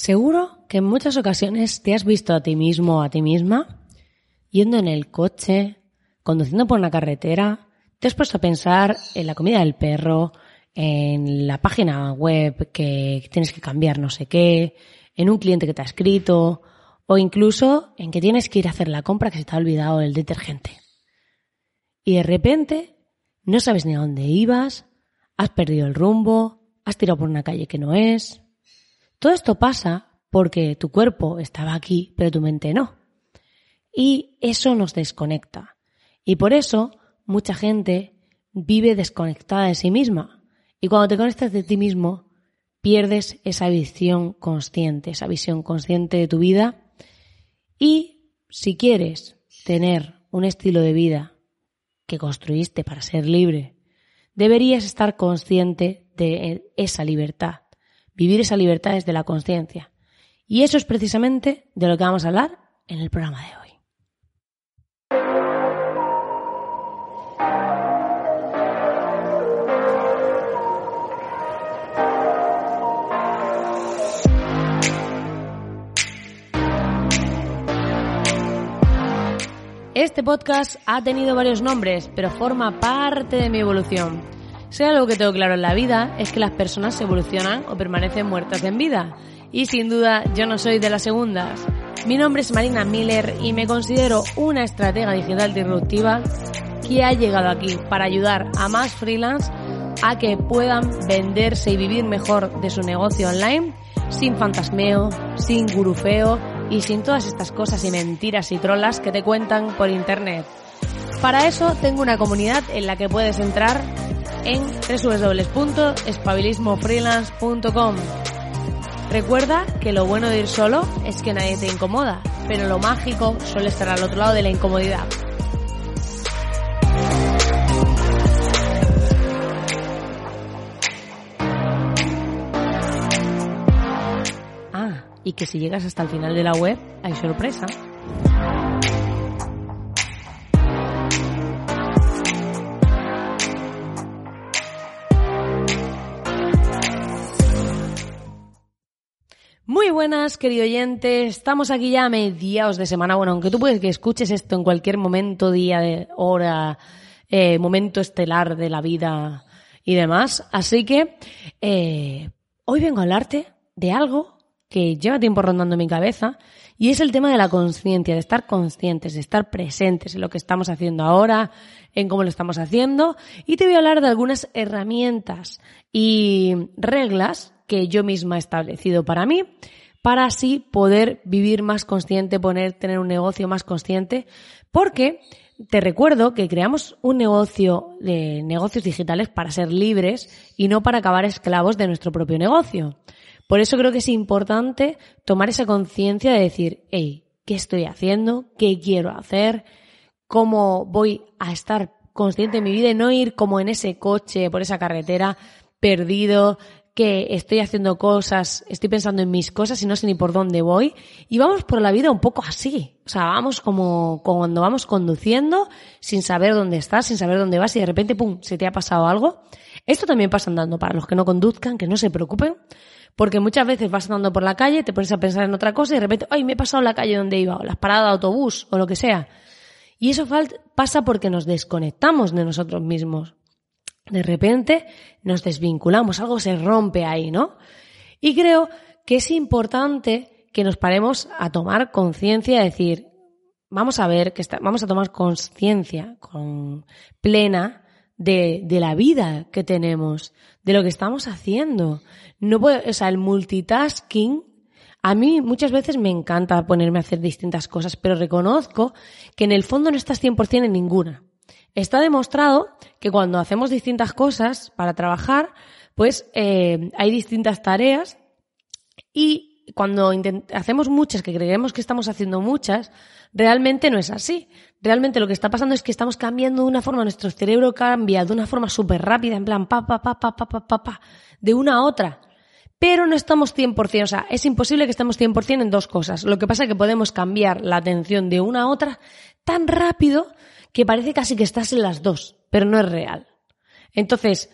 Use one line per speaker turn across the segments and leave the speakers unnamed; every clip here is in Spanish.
Seguro que en muchas ocasiones te has visto a ti mismo o a ti misma yendo en el coche, conduciendo por una carretera, te has puesto a pensar en la comida del perro, en la página web que tienes que cambiar no sé qué, en un cliente que te ha escrito, o incluso en que tienes que ir a hacer la compra que se te ha olvidado el detergente. Y de repente no sabes ni a dónde ibas, has perdido el rumbo, has tirado por una calle que no es. Todo esto pasa porque tu cuerpo estaba aquí, pero tu mente no. Y eso nos desconecta. Y por eso mucha gente vive desconectada de sí misma. Y cuando te conectas de ti mismo, pierdes esa visión consciente, esa visión consciente de tu vida. Y si quieres tener un estilo de vida que construiste para ser libre, deberías estar consciente de esa libertad. Vivir esa libertad desde la conciencia. Y eso es precisamente de lo que vamos a hablar en el programa de hoy. Este podcast ha tenido varios nombres, pero forma parte de mi evolución. Si algo que tengo claro en la vida es que las personas evolucionan o permanecen muertas en vida. Y sin duda yo no soy de las segundas. Mi nombre es Marina Miller y me considero una estratega digital disruptiva que ha llegado aquí para ayudar a más freelance a que puedan venderse y vivir mejor de su negocio online sin fantasmeo, sin gurufeo y sin todas estas cosas y mentiras y trolas que te cuentan por internet. Para eso tengo una comunidad en la que puedes entrar en www.espabilismofreelance.com. Recuerda que lo bueno de ir solo es que nadie te incomoda, pero lo mágico suele estar al otro lado de la incomodidad. y que si llegas hasta el final de la web hay sorpresa. Buenas, querido oyente. Estamos aquí ya a mediados de semana. Bueno, aunque tú puedes que escuches esto en cualquier momento, día, hora, eh, momento estelar de la vida y demás. Así que eh, hoy vengo a hablarte de algo que lleva tiempo rondando mi cabeza y es el tema de la conciencia, de estar conscientes, de estar presentes en lo que estamos haciendo ahora, en cómo lo estamos haciendo y te voy a hablar de algunas herramientas y reglas que yo misma he establecido para mí para así poder vivir más consciente, poner, tener un negocio más consciente, porque te recuerdo que creamos un negocio de negocios digitales para ser libres y no para acabar esclavos de nuestro propio negocio. Por eso creo que es importante tomar esa conciencia de decir, hey, ¿qué estoy haciendo? ¿Qué quiero hacer? ¿Cómo voy a estar consciente de mi vida y no ir como en ese coche, por esa carretera, perdido, que estoy haciendo cosas, estoy pensando en mis cosas y no sé ni por dónde voy. Y vamos por la vida un poco así. O sea, vamos como, cuando vamos conduciendo sin saber dónde estás, sin saber dónde vas y de repente, pum, se te ha pasado algo. Esto también pasa andando para los que no conduzcan, que no se preocupen, porque muchas veces vas andando por la calle, te pones a pensar en otra cosa y de repente, ay, me he pasado la calle donde iba, o las paradas de autobús, o lo que sea. Y eso pasa porque nos desconectamos de nosotros mismos. De repente nos desvinculamos, algo se rompe ahí, ¿no? Y creo que es importante que nos paremos a tomar conciencia, decir, vamos a ver, que vamos a tomar conciencia con plena de, de, la vida que tenemos, de lo que estamos haciendo. No puedo, o sea, el multitasking, a mí muchas veces me encanta ponerme a hacer distintas cosas, pero reconozco que en el fondo no estás 100% en ninguna. Está demostrado que cuando hacemos distintas cosas para trabajar, pues eh, hay distintas tareas y cuando hacemos muchas, que creemos que estamos haciendo muchas, realmente no es así. Realmente lo que está pasando es que estamos cambiando de una forma, nuestro cerebro cambia de una forma súper rápida, en plan pa, pa, pa, pa, pa, pa, pa, pa, de una a otra. Pero no estamos 100%, o sea, es imposible que estemos 100% en dos cosas. Lo que pasa es que podemos cambiar la atención de una a otra tan rápido que parece casi que estás en las dos, pero no es real. Entonces,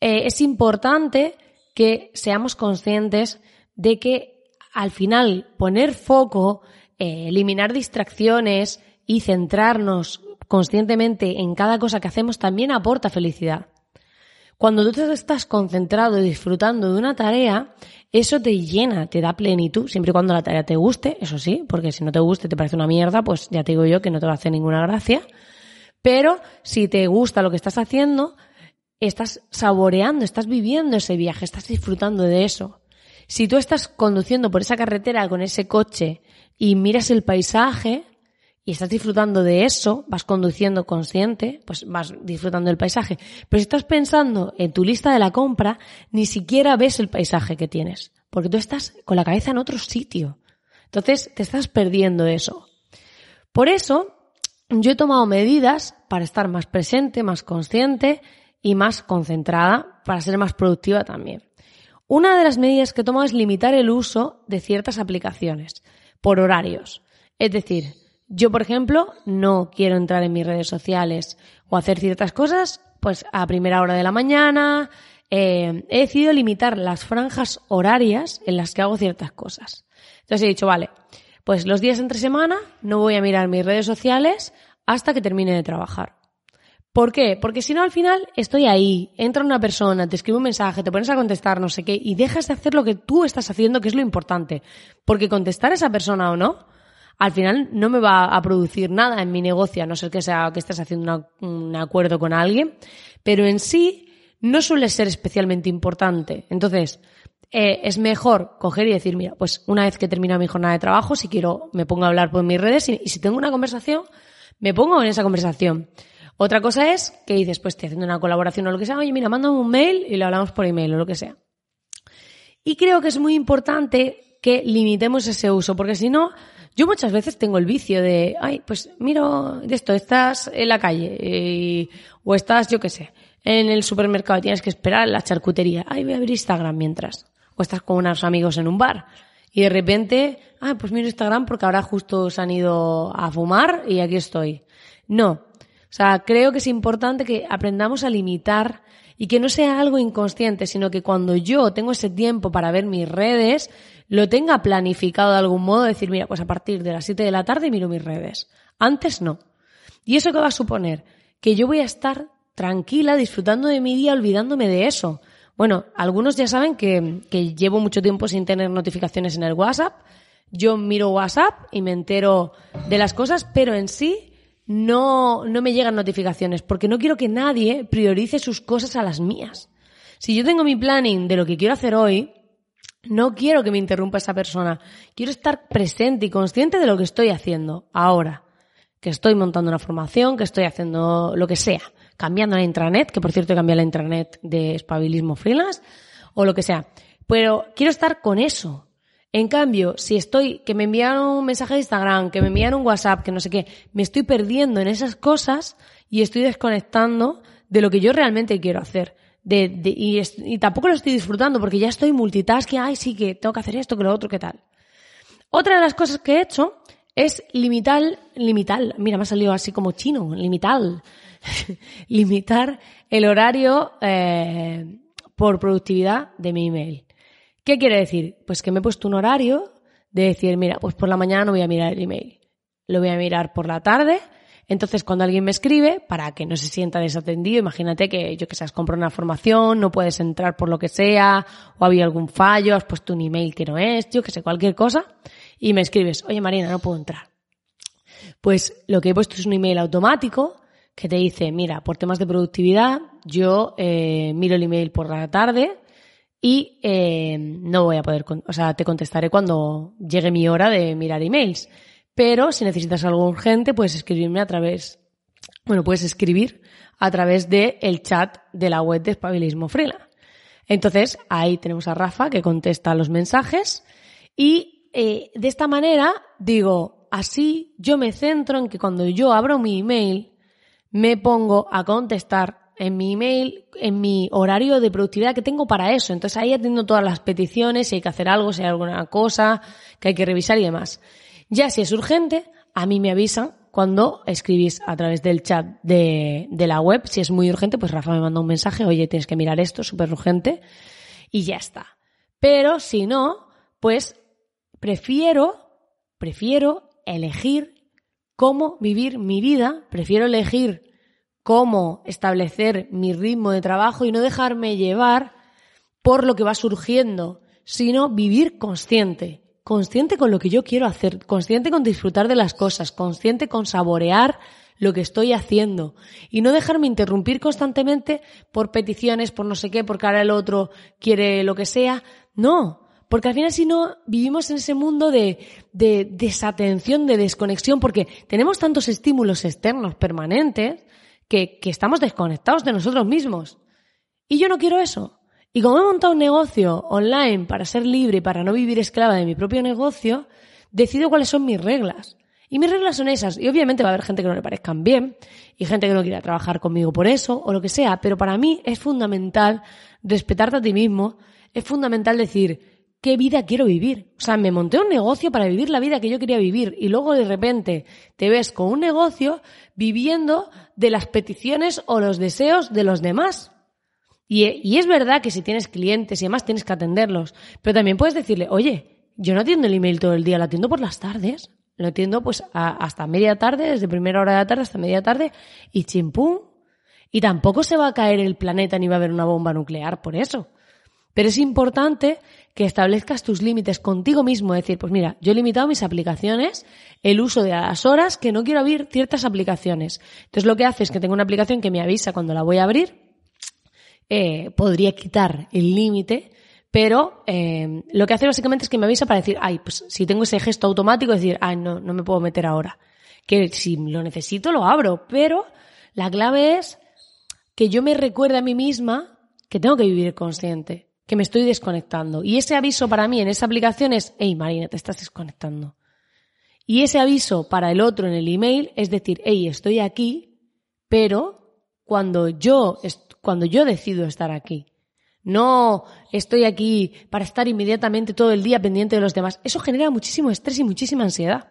eh, es importante que seamos conscientes de que al final poner foco, eh, eliminar distracciones y centrarnos conscientemente en cada cosa que hacemos también aporta felicidad. Cuando tú estás concentrado y disfrutando de una tarea, eso te llena, te da plenitud, siempre y cuando la tarea te guste, eso sí, porque si no te guste, te parece una mierda, pues ya te digo yo que no te va a hacer ninguna gracia. Pero si te gusta lo que estás haciendo, estás saboreando, estás viviendo ese viaje, estás disfrutando de eso. Si tú estás conduciendo por esa carretera con ese coche y miras el paisaje y estás disfrutando de eso, vas conduciendo consciente, pues vas disfrutando del paisaje. Pero si estás pensando en tu lista de la compra, ni siquiera ves el paisaje que tienes, porque tú estás con la cabeza en otro sitio. Entonces te estás perdiendo eso. Por eso, yo he tomado medidas para estar más presente, más consciente y más concentrada para ser más productiva también. Una de las medidas que tomo es limitar el uso de ciertas aplicaciones por horarios. Es decir, yo, por ejemplo, no quiero entrar en mis redes sociales o hacer ciertas cosas pues a primera hora de la mañana. Eh, he decidido limitar las franjas horarias en las que hago ciertas cosas. Entonces he dicho, vale, pues los días entre semana no voy a mirar mis redes sociales hasta que termine de trabajar. ¿Por qué? Porque si no, al final estoy ahí, entra una persona, te escribe un mensaje, te pones a contestar, no sé qué, y dejas de hacer lo que tú estás haciendo, que es lo importante. Porque contestar a esa persona o no, al final no me va a producir nada en mi negocio, a no ser que sea que estés haciendo un acuerdo con alguien, pero en sí no suele ser especialmente importante. Entonces, eh, es mejor coger y decir, mira, pues una vez que termina mi jornada de trabajo, si quiero, me pongo a hablar por mis redes y si tengo una conversación, me pongo en esa conversación. Otra cosa es que dices, pues estoy haciendo una colaboración o lo que sea, oye, mira, mándame un mail y lo hablamos por email o lo que sea. Y creo que es muy importante que limitemos ese uso, porque si no, yo muchas veces tengo el vicio de, ay, pues miro de esto, estás en la calle eh, o estás, yo qué sé, en el supermercado y tienes que esperar en la charcutería, ay, voy a abrir Instagram mientras. O estás con unos amigos en un bar y de repente, ay, pues miro Instagram porque ahora justo se han ido a fumar y aquí estoy. No, o sea, creo que es importante que aprendamos a limitar y que no sea algo inconsciente, sino que cuando yo tengo ese tiempo para ver mis redes, lo tenga planificado de algún modo, decir, mira, pues a partir de las 7 de la tarde miro mis redes. Antes no. ¿Y eso qué va a suponer? Que yo voy a estar tranquila, disfrutando de mi día, olvidándome de eso. Bueno, algunos ya saben que, que llevo mucho tiempo sin tener notificaciones en el WhatsApp. Yo miro WhatsApp y me entero de las cosas, pero en sí no, no me llegan notificaciones porque no quiero que nadie priorice sus cosas a las mías. Si yo tengo mi planning de lo que quiero hacer hoy, no quiero que me interrumpa esa persona. Quiero estar presente y consciente de lo que estoy haciendo ahora. Que estoy montando una formación, que estoy haciendo lo que sea. Cambiando la intranet, que por cierto he cambiado la intranet de espabilismo freelance, o lo que sea. Pero quiero estar con eso. En cambio, si estoy, que me envían un mensaje de Instagram, que me envían un WhatsApp, que no sé qué, me estoy perdiendo en esas cosas y estoy desconectando de lo que yo realmente quiero hacer. De, y, y, tampoco lo estoy disfrutando porque ya estoy multitasking, ay, sí, que tengo que hacer esto, que lo otro, que tal. Otra de las cosas que he hecho es limitar, limitar, mira, me ha salido así como chino, limitar, limitar el horario eh, por productividad de mi email. ¿Qué quiere decir? Pues que me he puesto un horario de decir, mira, pues por la mañana no voy a mirar el email. Lo voy a mirar por la tarde. Entonces, cuando alguien me escribe, para que no se sienta desatendido, imagínate que yo que sé, has comprado una formación, no puedes entrar por lo que sea, o había algún fallo, has puesto un email que no es, yo que sé, cualquier cosa, y me escribes, oye Marina, no puedo entrar. Pues lo que he puesto es un email automático que te dice, mira, por temas de productividad, yo eh, miro el email por la tarde, y eh, no voy a poder, o sea, te contestaré cuando llegue mi hora de mirar emails. Pero si necesitas algo urgente, puedes escribirme a través, bueno, puedes escribir a través del el chat de la web de Espabilismo Freelance. Entonces, ahí tenemos a Rafa que contesta los mensajes y eh, de esta manera digo, así yo me centro en que cuando yo abro mi email, me pongo a contestar en mi email, en mi horario de productividad que tengo para eso. Entonces ahí atiendo todas las peticiones, si hay que hacer algo, si hay alguna cosa que hay que revisar y demás. Ya si es urgente, a mí me avisan cuando escribís a través del chat de, de la web. Si es muy urgente, pues Rafa me manda un mensaje, oye, tienes que mirar esto, súper urgente, y ya está. Pero si no, pues prefiero, prefiero elegir cómo vivir mi vida, prefiero elegir cómo establecer mi ritmo de trabajo y no dejarme llevar por lo que va surgiendo, sino vivir consciente, consciente con lo que yo quiero hacer, consciente con disfrutar de las cosas, consciente con saborear lo que estoy haciendo y no dejarme interrumpir constantemente por peticiones, por no sé qué, porque ahora el otro quiere lo que sea. No, porque al final si no vivimos en ese mundo de, de desatención, de desconexión, porque tenemos tantos estímulos externos permanentes que, que estamos desconectados de nosotros mismos. Y yo no quiero eso. Y como he montado un negocio online para ser libre y para no vivir esclava de mi propio negocio, decido cuáles son mis reglas. Y mis reglas son esas. Y obviamente va a haber gente que no le parezcan bien y gente que no quiera trabajar conmigo por eso o lo que sea. Pero para mí es fundamental respetarte a ti mismo. Es fundamental decir, qué vida quiero vivir. O sea, me monté un negocio para vivir la vida que yo quería vivir y luego de repente te ves con un negocio viviendo de las peticiones o los deseos de los demás. Y, es verdad que si tienes clientes y demás tienes que atenderlos, pero también puedes decirle, oye, yo no atiendo el email todo el día, lo atiendo por las tardes. Lo atiendo pues hasta media tarde, desde primera hora de la tarde hasta media tarde y chimpum. Y tampoco se va a caer el planeta ni va a haber una bomba nuclear por eso. Pero es importante que establezcas tus límites contigo mismo, decir, pues mira, yo he limitado mis aplicaciones, el uso de las horas que no quiero abrir ciertas aplicaciones. Entonces lo que hace es que tengo una aplicación que me avisa cuando la voy a abrir, eh, podría quitar el límite, pero eh, lo que hace básicamente es que me avisa para decir, ay, pues si tengo ese gesto automático, decir, ay, no, no me puedo meter ahora. Que si lo necesito, lo abro, pero la clave es que yo me recuerde a mí misma que tengo que vivir consciente que me estoy desconectando. Y ese aviso para mí en esa aplicación es, hey Marina, te estás desconectando. Y ese aviso para el otro en el email es decir, hey, estoy aquí, pero cuando yo, cuando yo decido estar aquí. No estoy aquí para estar inmediatamente todo el día pendiente de los demás. Eso genera muchísimo estrés y muchísima ansiedad.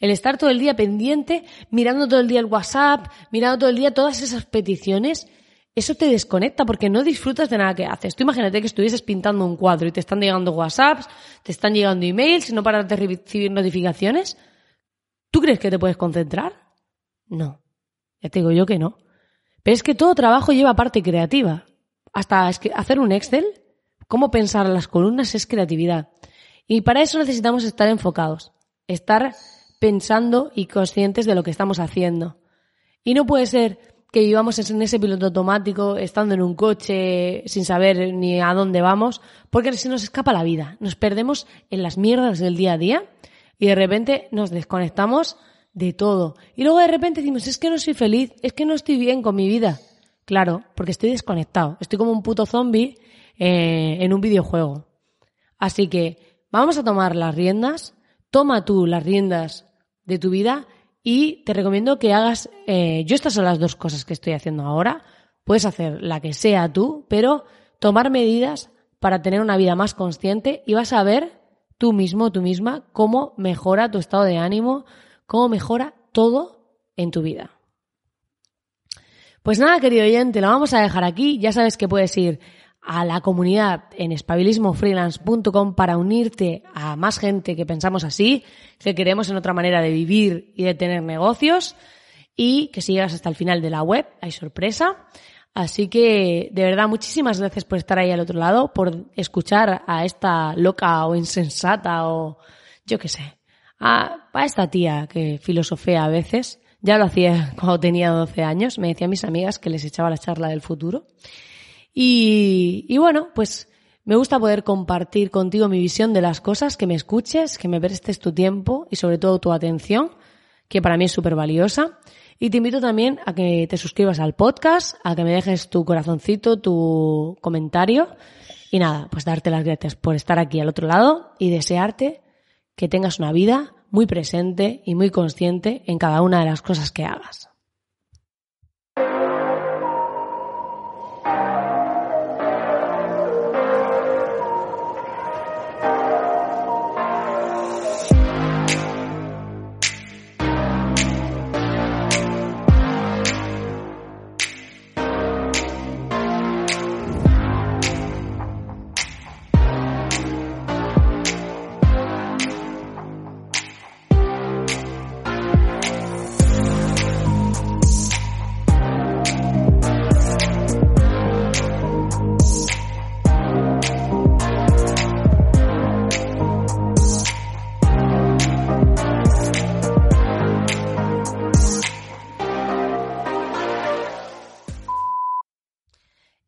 El estar todo el día pendiente, mirando todo el día el WhatsApp, mirando todo el día todas esas peticiones, eso te desconecta porque no disfrutas de nada que haces. Tú imagínate que estuvieses pintando un cuadro y te están llegando WhatsApps, te están llegando emails y no paras de recibir notificaciones. ¿Tú crees que te puedes concentrar? No. Ya te digo yo que no. Pero es que todo trabajo lleva parte creativa. Hasta hacer un Excel, cómo pensar las columnas es creatividad. Y para eso necesitamos estar enfocados, estar pensando y conscientes de lo que estamos haciendo. Y no puede ser que vivamos en ese piloto automático, estando en un coche sin saber ni a dónde vamos, porque se nos escapa la vida. Nos perdemos en las mierdas del día a día y de repente nos desconectamos de todo. Y luego de repente decimos, es que no soy feliz, es que no estoy bien con mi vida. Claro, porque estoy desconectado. Estoy como un puto zombie eh, en un videojuego. Así que vamos a tomar las riendas. Toma tú las riendas de tu vida y te recomiendo que hagas, eh, yo estas son las dos cosas que estoy haciendo ahora, puedes hacer la que sea tú, pero tomar medidas para tener una vida más consciente y vas a ver tú mismo, tú misma, cómo mejora tu estado de ánimo, cómo mejora todo en tu vida. Pues nada, querido oyente, lo vamos a dejar aquí. Ya sabes que puedes ir a la comunidad en espabilismofreelance.com para unirte a más gente que pensamos así, que queremos en otra manera de vivir y de tener negocios y que si llegas hasta el final de la web hay sorpresa. Así que, de verdad, muchísimas gracias por estar ahí al otro lado, por escuchar a esta loca o insensata o yo qué sé, a, a esta tía que filosofea a veces. Ya lo hacía cuando tenía 12 años, me decía a mis amigas que les echaba la charla del futuro. Y, bueno, pues me gusta poder compartir contigo mi visión de las cosas, que me escuches, que me prestes tu tiempo y sobre todo tu atención, que para mí es súper valiosa. Y te invito también a que te suscribas al podcast, a que me dejes tu corazoncito, tu comentario Y nada, pues darte las gracias por estar aquí al otro lado y desearte que tengas una vida muy presente y muy consciente en cada una de las cosas que hagas.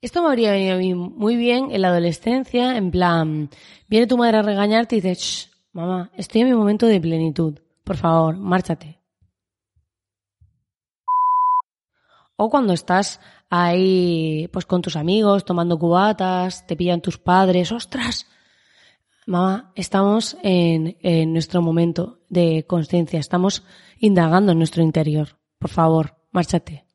Esto me habría venido a mí muy bien en la adolescencia, en plan, viene tu madre a regañarte y dices, mamá, estoy en mi momento de plenitud, por favor, márchate. O cuando estás ahí, pues con tus amigos, tomando cubatas, te pillan tus padres, ostras, mamá, estamos en, en nuestro momento de conciencia, estamos indagando en nuestro interior, por favor, márchate.